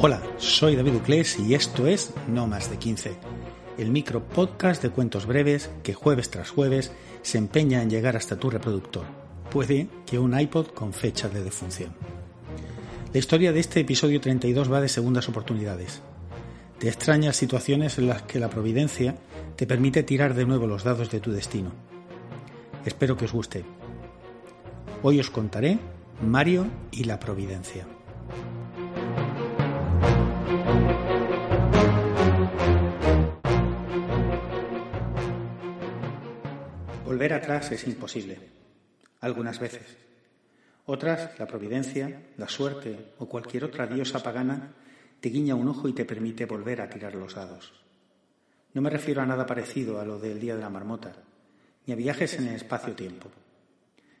Hola, soy David Uclés y esto es No Más de 15, el micro podcast de cuentos breves que jueves tras jueves se empeña en llegar hasta tu reproductor. Puede que un iPod con fecha de defunción. La historia de este episodio 32 va de segundas oportunidades, de extrañas situaciones en las que la providencia te permite tirar de nuevo los dados de tu destino. Espero que os guste. Hoy os contaré Mario y la Providencia. Volver atrás es imposible, algunas veces. Otras, la providencia, la suerte o cualquier otra diosa pagana te guiña un ojo y te permite volver a tirar los dados. No me refiero a nada parecido a lo del día de la marmota, ni a viajes en el espacio-tiempo.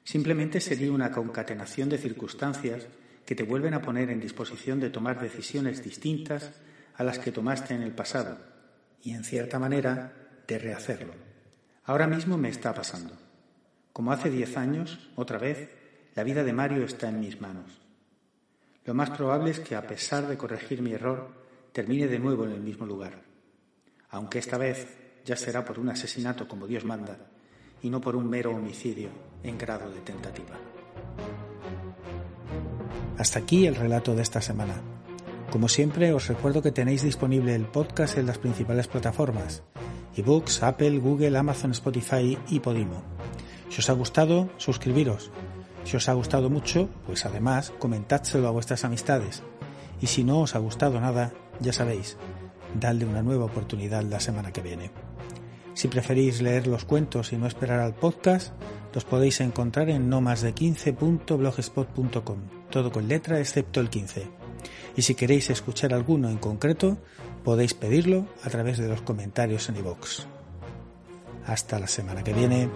Simplemente sería una concatenación de circunstancias que te vuelven a poner en disposición de tomar decisiones distintas a las que tomaste en el pasado y, en cierta manera, de rehacerlo. Ahora mismo me está pasando. Como hace diez años, otra vez, la vida de Mario está en mis manos. Lo más probable es que, a pesar de corregir mi error, termine de nuevo en el mismo lugar. Aunque esta vez ya será por un asesinato como Dios manda y no por un mero homicidio en grado de tentativa. Hasta aquí el relato de esta semana. Como siempre, os recuerdo que tenéis disponible el podcast en las principales plataformas, ebooks, Apple, Google, Amazon, Spotify y Podimo. Si os ha gustado, suscribiros. Si os ha gustado mucho, pues además comentádselo a vuestras amistades. Y si no os ha gustado nada, ya sabéis, dadle una nueva oportunidad la semana que viene. Si preferís leer los cuentos y no esperar al podcast, los podéis encontrar en no más de 15.blogspot.com, todo con letra excepto el 15. Y si queréis escuchar alguno en concreto, podéis pedirlo a través de los comentarios en iVoox. Hasta la semana que viene.